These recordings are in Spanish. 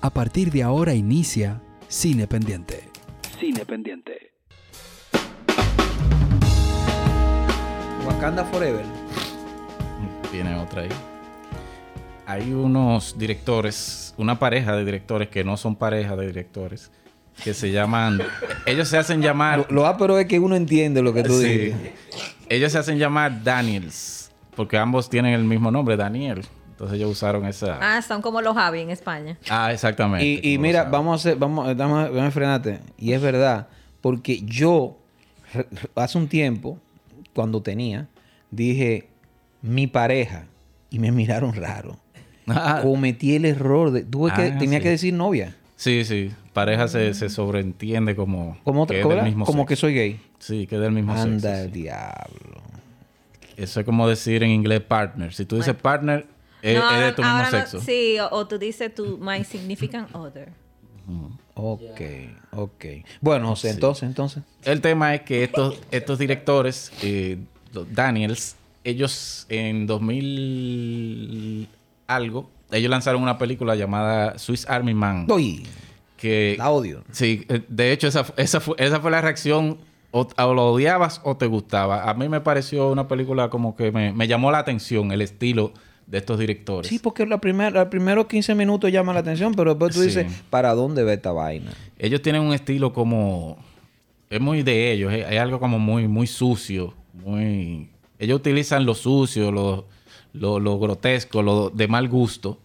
A partir de ahora inicia Cine Pendiente. Cine Pendiente. Wakanda Forever. Tiene otra ahí. Hay unos directores, una pareja de directores que no son pareja de directores, que se llaman. ellos se hacen llamar. Lo, lo pero es que uno entiende lo que tú Sí. dices. Ellos se hacen llamar Daniels, porque ambos tienen el mismo nombre, Daniel. Entonces ellos usaron esa. Ah, son como los Javi en España. Ah, exactamente. Y, mira, vamos a hacer, vamos, vamos, vamos a frenarte. Y es verdad, porque yo hace un tiempo, cuando tenía, dije mi pareja y me miraron raro. Ah, Cometí el error de, tuve que, Ah, tenía sí. que decir novia. sí, sí. Pareja se, se sobreentiende como. Como, que es ¿cómo del mismo como sexo. que soy gay. Sí, que es del mismo Anda sexo. el sí. diablo. Eso es como decir en inglés partner. Si tú dices partner, es, No, es de ahora- tu mismo ahora no- sexo. sí, o, o tú dices tu my significant other. Ok, ok. Bueno, José, entonces, entonces. El tema es que estos, estos directores, eh, Daniels, ellos en 2000 algo, ellos lanzaron una película llamada Swiss Army Man. Uy, Que, la odio. sí, eh, de hecho esa, esa, fue, esa fue la reacción. O, o lo odiabas o te gustaba. A mí me pareció una película como que me, me llamó la atención el estilo de estos directores. Sí, porque los primeros 15 minutos llama la atención, pero después tú Sí. dices, ¿para dónde va esta vaina? Ellos tienen un estilo como... Es muy de ellos. Es, es algo como muy, muy sucio. Muy... Ellos utilizan lo sucio, lo, lo, lo grotesco, lo de mal gusto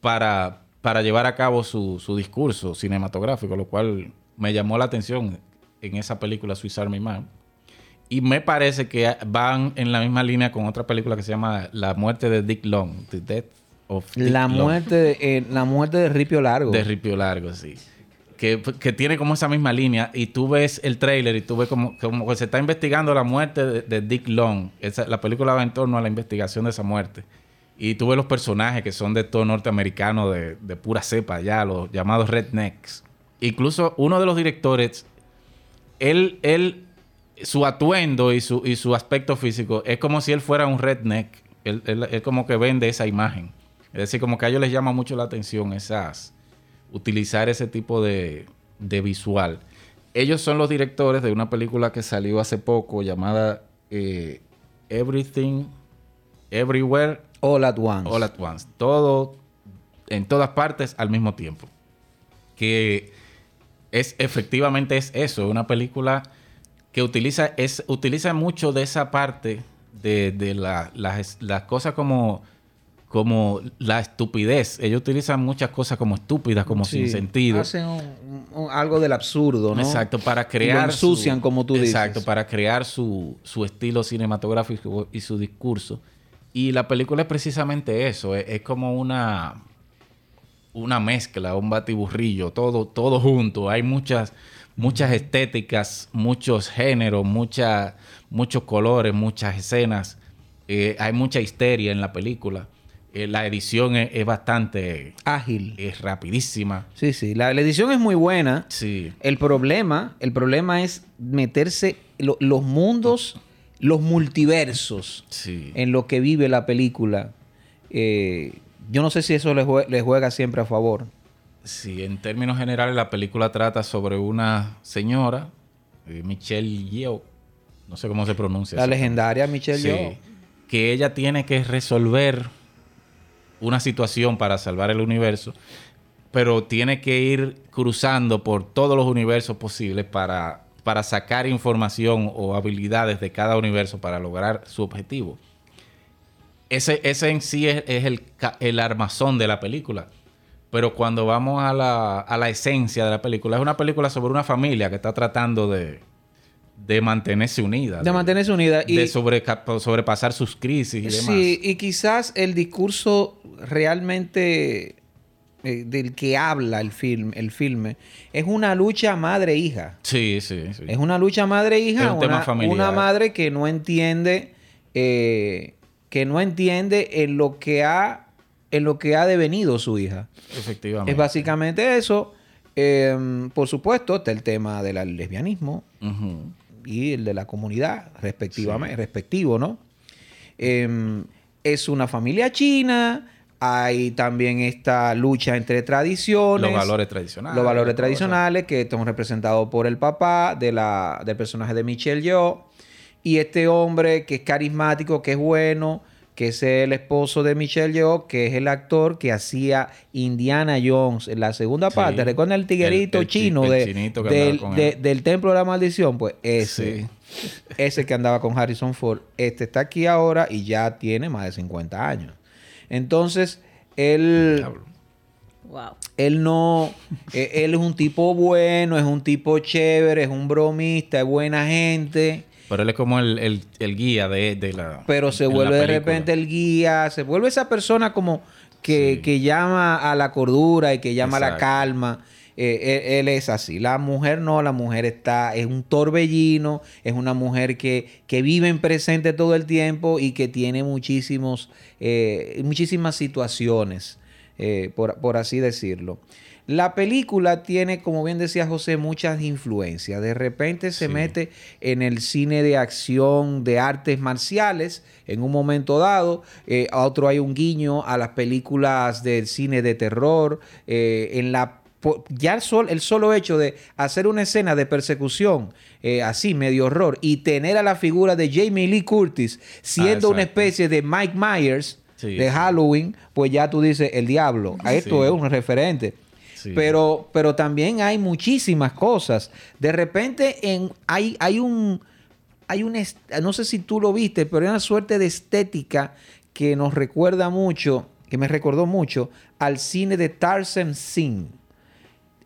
para, para llevar a cabo su, su discurso cinematográfico, lo cual me llamó la atención en esa película Swiss Army Man. Y me parece que van en la misma línea con otra película que se llama La muerte de Dick Long. The Death of Dick La Long. muerte, de, eh, la muerte de Ripio Largo. De Ripio Largo, sí. Que, que tiene como esa misma línea. Y tú ves el tráiler y tú ves como, como que se está investigando la muerte de, de Dick Long. Esa- la película va en torno a la investigación de esa muerte. Y tú ves los personajes que son de todo norteamericano, de, de pura cepa ya, los llamados rednecks. Incluso uno de los directores, él, él su atuendo y su, y su aspecto físico es como si él fuera un redneck. Él, él- él como que vende esa imagen. Es decir, como que a ellos les llama mucho la atención esas utilizar ese tipo de, de visual. Ellos son los directores de una película que salió hace poco llamada eh, Everything, Everywhere, All at once. All at Once. Todo en todas partes al mismo tiempo. Que es efectivamente es eso, una película que utiliza, es, utiliza mucho de esa parte de, de la- las, las cosas como, como la estupidez. Ellos utilizan muchas cosas como estúpidas, como Sí. sin sentido. Hacen un- un- algo del absurdo, ¿no? Exacto, para Y lo crear. ensucian, como tú dices. Exacto, para crear su, su estilo cinematográfico y su discurso. Y la película es precisamente eso. Es, es como una. Una mezcla, un batiburrillo, todo, todo junto. Hay muchas, muchas estéticas, muchos géneros, muchas, muchos colores, muchas escenas. Eh, hay mucha histeria en la película. Eh, la edición es, es bastante. Ágil. Es rapidísima. Sí, sí. La, la edición es muy buena. Sí. El problema, el problema es meterse lo- los mundos, los multiversos Sí. en lo que vive la película. Eh, yo no sé si eso jue- le juega siempre a favor. Sí, en términos generales la película trata sobre una señora, eh, Michelle Yeoh, no sé cómo se pronuncia. La legendaria Michelle Sí, Yeoh. que ella tiene que resolver una situación para salvar el universo, pero tiene que ir cruzando por todos los universos posibles para, para sacar información o habilidades de cada universo para lograr su objetivo. Ese, ese en sí es, es el, el armazón de la película. Pero cuando vamos a la, a la esencia de la película, es una película sobre una familia que está tratando de, de mantenerse unida. De mantenerse unida. Y, de sobreca- sobrepasar sus crisis y demás. sí, y quizás el discurso realmente eh, del que habla el film, el filme, es una lucha madre-hija. Sí, sí, sí. Es una lucha madre-hija, un una, una madre que no entiende, eh, que no entiende en lo que ha, en lo que ha devenido su hija. Efectivamente. Es básicamente eso. Eh, por supuesto, está el tema del lesbianismo y el de la comunidad, respectivamente, respectivo, ¿no? Eh, es una familia china, hay también esta lucha entre tradiciones. Los valores tradicionales. Los valores tradicionales que estamos representados por el papá de la, del personaje de Michelle Yeoh. Y este hombre que es carismático, que es bueno, que es el esposo de Michelle Yeoh, que es el actor que hacía Indiana Jones en la segunda Sí. parte. ¿Recuerdan el tiguerito El- el chi- chino el de- del, de- Templo de la Maldición? Pues ese. Sí. Ese que andaba con Harrison Ford. Este está aquí ahora y ya tiene más de 50 años. Entonces, él... Wow. Él no, eh, él es un tipo bueno, es un tipo chévere, es un bromista, es buena gente, Pero él es como el, el- el guía de, de la. pero se vuelve de repente el guía, se vuelve esa persona como que, Sí. que llama a la cordura y que llama a la calma. Eh, él, él es así. La mujer no, la mujer está, es un torbellino, es una mujer que, que vive en presente todo el tiempo y que tiene muchísimos, eh, muchísimas situaciones, eh, por, por así decirlo. La película tiene, como bien decía José, muchas influencias. De repente se Sí. mete en el cine de acción, de artes marciales, en un momento dado. Eh, a otro hay un guiño a las películas del cine de terror. eh, en la ya el, sol- el solo hecho de hacer una escena de persecución eh, así, medio horror, y tener a la figura de Jamie Lee Curtis siendo una especie de Mike Myers Sí, de. Halloween, pues ya tú dices, el diablo. A esto Sí. es un referente. Pero, pero también hay muchísimas cosas. De repente en, hay, hay un... Hay un no sé si tú lo viste, pero hay una suerte de estética que nos recuerda mucho, que me recordó mucho al cine de Tarzan Singh.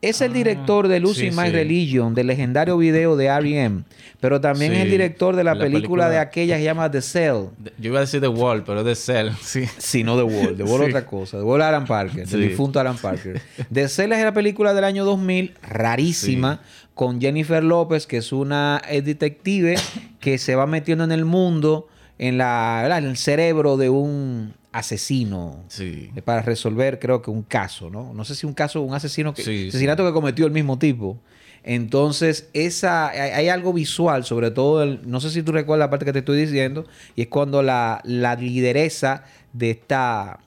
Es el Ah, director de Lucy sí, My sí. Religion, del legendario video de R.E.M., pero también es el director de la, la película, película- de aquella que se llama The Cell. De- Yo iba a decir The Wall, pero es de Cell, sí. Sí, no The Wall. The Wall otra cosa. The Wall Alan Parker. El difunto Alan Parker. The Cell es la película del año 2000, rarísima, con Jennifer López, que es una eh, detective que se va metiendo en el mundo, en, la, en el cerebro de un asesino. Sí. eh, Para resolver, creo que un caso, ¿no? No sé si un caso, un asesino que, Sí, sí. asesinato que cometió el mismo tipo. Entonces, esa, hay, hay algo visual, sobre todo, el- no sé si tú recuerdas la parte que te estoy diciendo, y es cuando la, la lideresa de esta,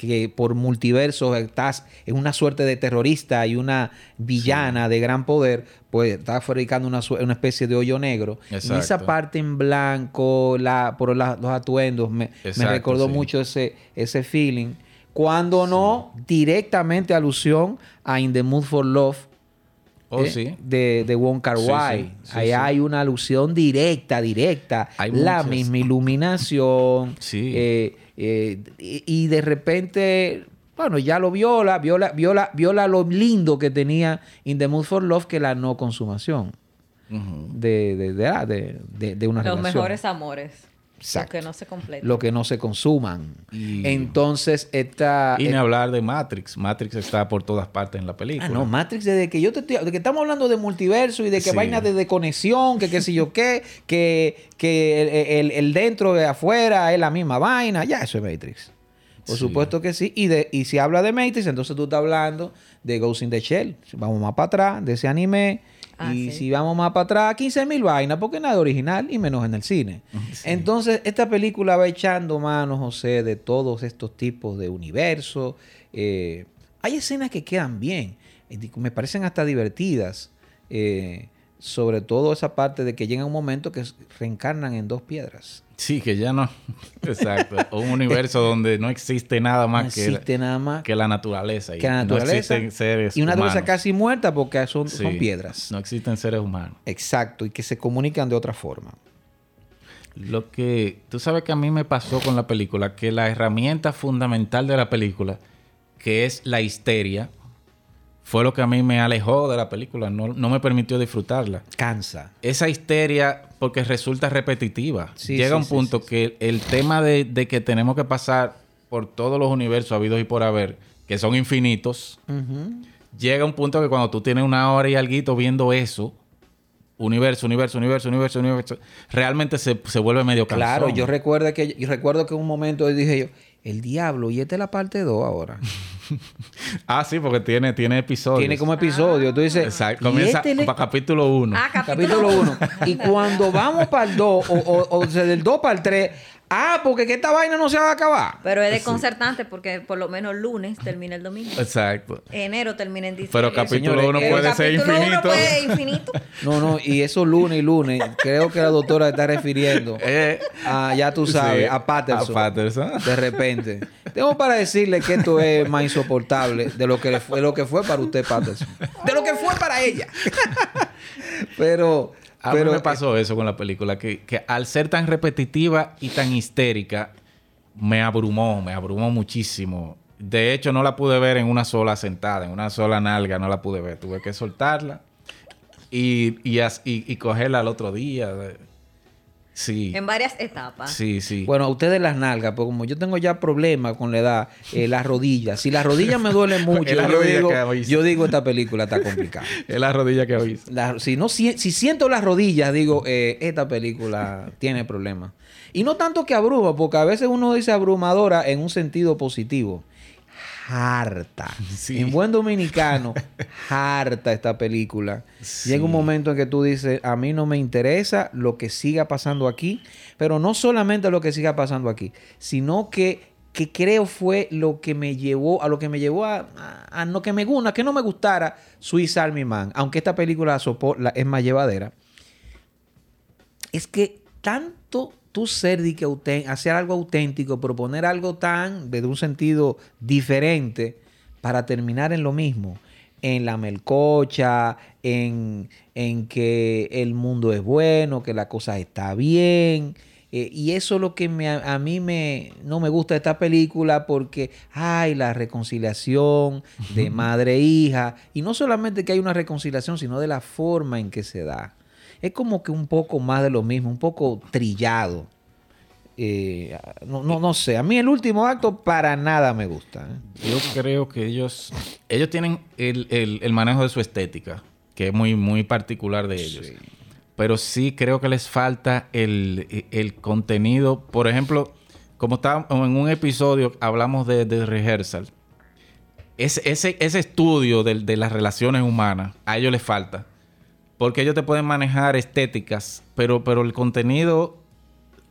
que por multiversos estás en una suerte de terrorista y una villana de gran poder, pues está fabricando una, una especie de hoyo negro. Y esa Exacto. parte en blanco, la, por la- los atuendos, me, me Exacto, recordó sí. mucho ese, ese feeling. Cuando no, directamente alusión a In the Mood for Love Oh, eh, sí. de, de Wong Kar Wai. sí, sí, Ahí hay una alusión directa, directa. Hay la muchas. misma iluminación. Sí. eh, eh, y, y de repente, bueno, ya lo viola, viola, viola, viola lo lindo que tenía In the Mood for Love que la no consumación de, de, de, ah, de- de- de una Los relación. mejores amores. Exacto. Los que no se completan. Lo que no se consuman. Y- Entonces, esta... Y ni hablar de Matrix. Matrix está por todas partes en la película. Ah, no, Matrix, desde que yo te estoy- de que estamos hablando de multiverso y de que Sí. vainas de, de conexión, que qué sé yo qué, que, que el, el- el dentro de afuera es la misma vaina, ya eso es Matrix. Por Sí. supuesto que sí. Y, de, y si habla de Matrix, entonces tú estás hablando de Ghost in the Shell. Vamos más para atrás, de ese anime. Ah, y sí. si vamos más para atrás, 15 mil vainas, porque nada original y menos en el cine. Entonces, esta película va echando mano, José, de todos estos tipos de universos. Eh, hay escenas que quedan bien, me parecen hasta divertidas. eh, sobre todo esa parte de que llega un momento que reencarnan en dos piedras. Sí, que ya no. Exacto. un universo donde no existe nada más no que, existe nada más que la naturaleza. y que la naturaleza. No existen seres y una naturaleza casi muerta porque son, Sí. son piedras. No existen seres humanos. Exacto, y que se comunican de otra forma. Lo que tú sabes que a mí me pasó con la película, que la herramienta fundamental de la película, que es la histeria, fue lo que a mí me alejó de la película, no, no me permitió disfrutarla. Cansa. Esa histeria, porque resulta repetitiva. Sí, Llega sí, un sí, punto que el tema de, de que tenemos que pasar por todos los universos habidos y por haber, que son infinitos, Ujú. llega un punto que cuando tú tienes una hora y algo viendo eso, universo, universo, universo, universo, universo, realmente se, se vuelve medio cansón. Claro, yo recuerdo que yo recuerdo que un momento dije yo, el diablo, y esta es la parte 2 ahora. Ah, sí, porque tiene, tiene episodios. Tiene como episodio. Tú dices, Exacto. "¿Y Comienza este le-?" para capítulo 1. Ah, capítulo 1. Y cuando vamos para el 2, o, o, o sea, del 2 para el 3, Ah, porque que esta vaina no se va a acabar. Pero es desconcertante porque por lo menos lunes termina el domingo. Exacto. Enero termina en diciembre. Pero capítulo Señores, uno el puede ser uno infinito. puede ser infinito. No, no, y eso lunes y lunes, creo que la doctora está refiriendo Eh, a, ya tú sabes, sí, a Patterson. A Patterson. De repente. Tengo para decirle que esto es más insoportable de lo que, le fue, de lo que fue para usted, Patterson. De lo que fue para ella. pero, A pero mí me pasó eso con la película, que, que al ser tan repetitiva y tan histérica, me abrumó, me abrumó muchísimo. De hecho, no la pude ver en una sola sentada, en una sola nalga, no la pude ver. Tuve que soltarla y, y, as- y- y cogerla al otro día. Sí, En varias etapas. sí, sí. Bueno, a ustedes las nalgas, porque como yo tengo ya problemas con la edad, eh, las rodillas. Si las rodillas me duelen mucho, yo digo, yo esta película está complicada. es la rodilla que oí. La- si, no, si, si siento las rodillas, digo, eh, esta película tiene problemas. Y no tanto que abruma, porque a veces uno dice abrumadora en un sentido positivo. Harta. Sí. En buen dominicano, harta esta película. Sí. Llega un momento en que tú dices, a mí no me interesa lo que siga pasando aquí, pero no solamente lo que siga pasando aquí, sino que, que creo fue lo que me llevó, a lo que me llevó a, a, a no que me gusta, que no me gustara Swiss Army Man, aunque esta película la- es más llevadera. Es que tanto tú ser de que hacer algo auténtico, proponer algo tan desde un sentido diferente para terminar en lo mismo, en la melcocha, en, en que el mundo es bueno, que la cosa está bien. eh, y eso es lo que me, a, a mí me, no me gusta de esta película porque hay la reconciliación de madre e hija. Y no solamente que hay una reconciliación, sino de la forma en que se da es como que un poco más de lo mismo, un poco trillado. Eh, no, no, no sé, a mí el último acto para nada me gusta. ¿eh? Yo creo que ellos, ellos tienen el, el- el manejo de su estética, que es muy, muy particular de ellos. Pero sí creo que les falta el, el contenido. Por ejemplo, como está en un episodio hablamos de, de rehearsal. Ese, ese, ese estudio de, de las relaciones humanas, a ellos les falta. Porque ellos te pueden manejar estéticas, pero, pero el contenido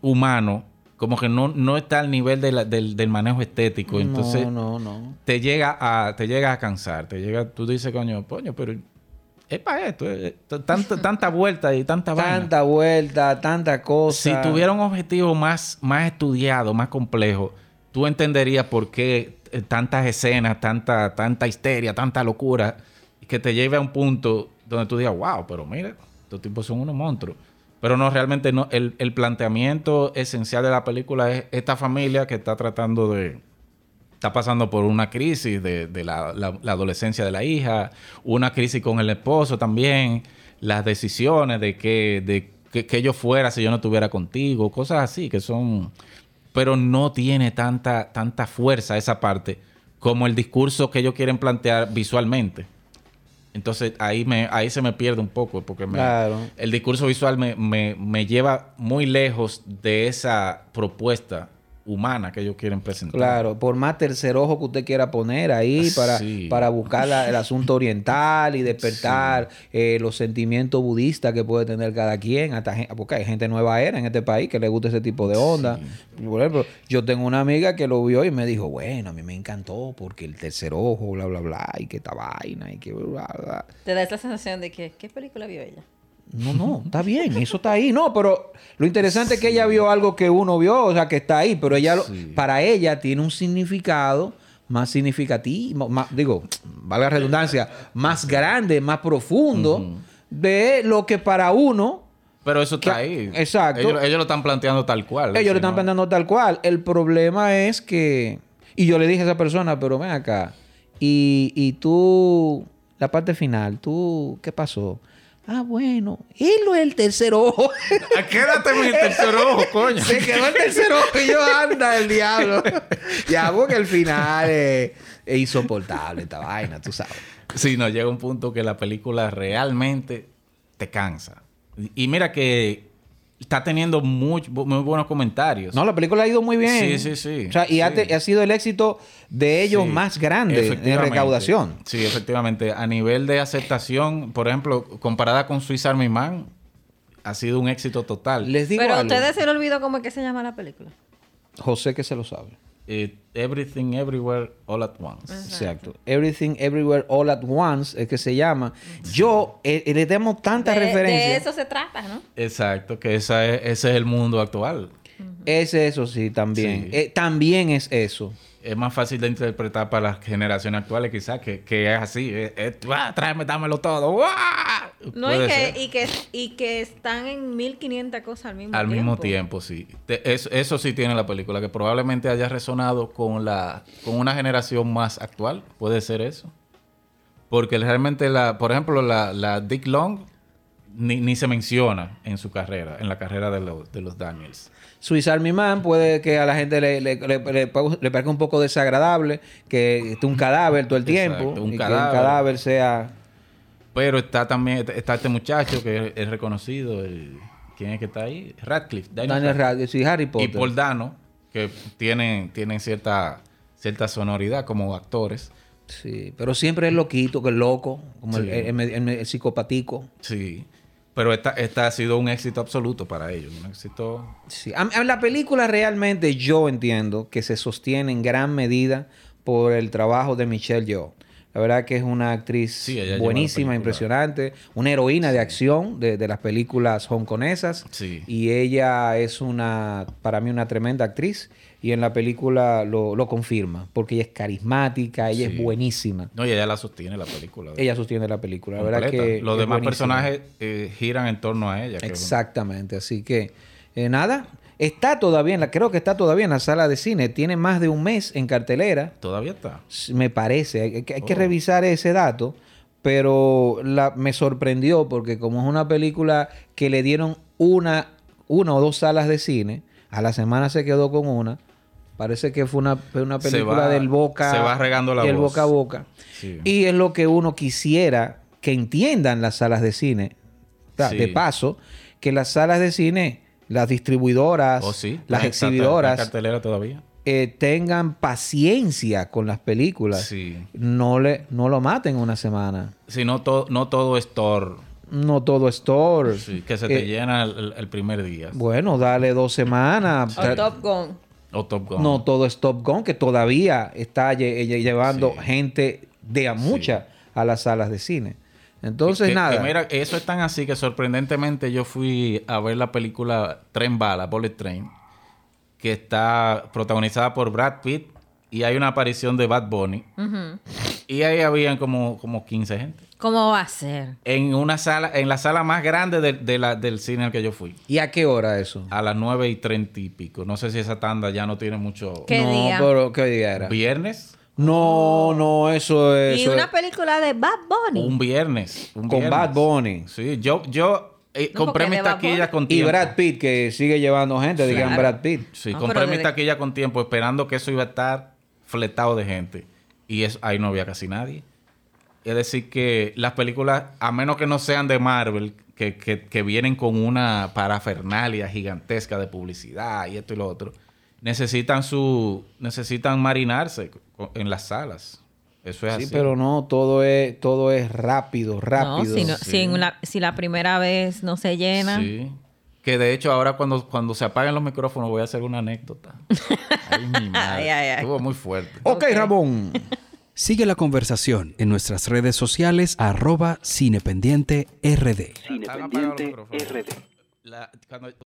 humano como que no, no está al nivel de la- del, del manejo estético. Entonces, no, no, no. te llega a te llega a cansar te llega tú dices coño coño pero es para esto es- es- tanta, tanta vuelta y tanta vaina. Tanta vuelta, tanta cosa. si tuviera un objetivo más más estudiado más complejo tú entenderías por qué eh, tantas escenas tanta tanta histeria tanta locura que te lleve a un punto donde tú digas wow pero mira estos tipos son unos monstruos pero no realmente no el, el planteamiento esencial de la película es esta familia que está tratando de está pasando por una crisis de, de la, la- la adolescencia de la hija, una crisis con el esposo también, las decisiones de que, de que, que yo fuera si yo no estuviera contigo, cosas así que son... Pero no tiene tanta, tanta fuerza esa parte como el discurso que ellos quieren plantear visualmente. Entonces ahí, me, ahí se me pierde un poco porque me- Claro. el discurso visual me, me- me lleva muy lejos de esa propuesta humana que ellos quieren presentar. Claro, por más tercer ojo que usted quiera poner ahí para, Sí. para buscar la- el asunto oriental y despertar eh, los sentimientos budistas que puede tener cada quien, hasta porque hay gente nueva era en este país que le gusta ese tipo de onda. Por ejemplo, yo tengo una amiga que lo vio y me dijo, bueno, a mí me encantó porque el tercer ojo, bla, bla, bla, y que esta vaina, y que bla, bla. Te da esa sensación de que, ¿qué película vio ella? No, no, está bien, eso está ahí. No, pero lo interesante es que ella vio algo que uno vio, o sea, que está ahí, pero ella, lo- para ella tiene un significado más significativo, más, digo, valga la redundancia, más grande, más profundo de lo que para uno Pero eso está Que- ahí. exacto. Ellos, ellos lo están planteando tal cual. ellos Si lo están no- planteando tal cual. El problema es que, y yo le dije a esa persona, pero ven acá, y, y tú, la parte final, tú, ¿qué pasó? Ah, bueno, no es el tercer ojo. Ah, Quédate en el tercer ojo, coño. Se quedó el tercer ojo y yo anda el diablo. ya, porque el final es, es insoportable esta vaina, tú sabes. Sí, no, llega un punto que la película realmente te cansa. Y- Y mira que está teniendo muy, muy buenos comentarios. No, la película ha ido muy bien. Sí, sí, sí. O sea, y ha, Sí. te- ha sido el éxito de ellos Sí, más grande en recaudación. Sí, efectivamente. A nivel de aceptación, por ejemplo, comparada con Swiss Army Man, ha sido un éxito total. Les digo Pero a ustedes se le olvidó cómo es que se llama la película. José que se lo sabe. Eh, Everything Everywhere All at Once. Exacto. Everything Everywhere All at Once es que se llama. Yo eh, eh, le demos tantas De, de referencias. eso se trata, ¿no? Exacto, que esa es- ese es el mundo actual. Es eso, sí, también. Sí. Eh, también es eso. Es más fácil de interpretar para las generaciones actuales, quizás, que, que es así. ¡guau! tráeme, dámelo todo. ¡guau! No, y que, y, que, y que están en 1500 cosas al mismo Al tiempo. mismo tiempo, sí. Te- eso, eso sí tiene la película, que probablemente haya resonado con la con una generación más actual. Puede ser eso. Porque realmente, la, por ejemplo, la, la Dick Long ni, ni se menciona en su carrera, en la carrera de los, de los Daniels. Swiss Army Man puede que a la gente le, le, le- le pa- le parezca un poco desagradable que esté un cadáver todo el tiempo. Exacto, un y cadáver. que un cadáver sea. Pero está también está este muchacho que es, reconocido. el- ¿Quién es que está ahí? Radcliffe. Daniel Daniel Radcliffe. Y Harry Y Potter. Paul Dano, que tienen, tienen cierta, cierta sonoridad como actores. Sí, pero siempre es loquito, que es loco, como el, Sí. el- el- el- el psicopático. Sí. Pero esta, esta ha sido un éxito absoluto para ellos. Un éxito. Sí. A- a la película realmente yo entiendo que se sostiene en gran medida por el trabajo de Michelle Yeoh. La verdad que es una actriz Sí, buenísima, impresionante, una heroína de acción de, de las películas hongkonesas. Sí. Y ella es una, para mí, una tremenda actriz. Y en la película lo, lo confirma, porque ella es carismática, ella Sí. es buenísima. No, y ella la sostiene la película. Ella sostiene la película. La verdad que Los demás buenísima. personajes eh, giran en torno a ella. Exactamente, así que eh, nada, está todavía en la, creo que está todavía en la sala de cine, tiene más de un mes en cartelera, Todavía está. me parece, hay, que- hay que Oh. revisar ese dato, pero la, me sorprendió porque como es una película que le dieron una, una o dos salas de cine, a la semana se quedó con una, parece que fue una, fue una película va- del boca, se va regando la el voz. boca a boca. Sí. Y es lo que uno quisiera que entiendan las salas de cine. Sí. De paso, que las salas de cine, las distribuidoras, ¿O Oh, sí? las Está- está- está en exhibidoras, cartelera todavía? eh, tengan paciencia con las películas. Sí. No, le, no lo maten una semana. Si no, to- no todo es Thor. No todo es Thor. Sí, que se te Eh, llena el, primer día. Bueno, dale dos semanas. O Top Gun. O Top Gun. No todo es Top Gun, que todavía está lle- lle- llevando Sí. gente de a mucha a las salas de cine. Entonces, Que- que nada. mira, eso es tan así que sorprendentemente yo fui a ver la película Tren Bala, Bullet Train, que está protagonizada por Brad Pitt y hay una aparición de Bad Bunny. Y ahí habían como, como 15 gente. ¿Cómo va a ser? En una sala, en la sala más grande de, de la- del cine al que yo fui. ¿Y a qué hora eso? A las 9 y 30 y pico. No sé si esa tanda ya no tiene mucho. ¿Qué no, día? pero ¿qué día era? ¿Viernes? No, no, eso es. Y eso una es película de Bad Bunny. Un viernes. un con viernes. Bad Bunny. Sí, yo, yo eh, No, compré mis taquillas con Y tiempo. Brad Pitt, que sigue llevando gente, digan Claro. Brad Pitt. Sí, No, compré mis desde- taquillas con tiempo esperando que eso iba a estar fletado de gente. Y eso, ahí no había casi nadie. Es decir, que las películas, a menos que no sean de Marvel, que, que- que vienen con una parafernalia gigantesca de publicidad y esto y lo otro, necesitan su necesitan marinarse en las salas. Eso es Sí, así. pero no, todo es, todo es rápido, rápido. No, si, no- sí. si, en una- si la primera vez no se llena. Sí. Que de hecho ahora cuando, cuando se apaguen los micrófonos voy a hacer una anécdota. Ay, mi madre. Ay, ay, ay. Estuvo muy fuerte. ok, Ramón. Sigue la conversación en nuestras redes sociales arroba cinependiente rd. La- cuando-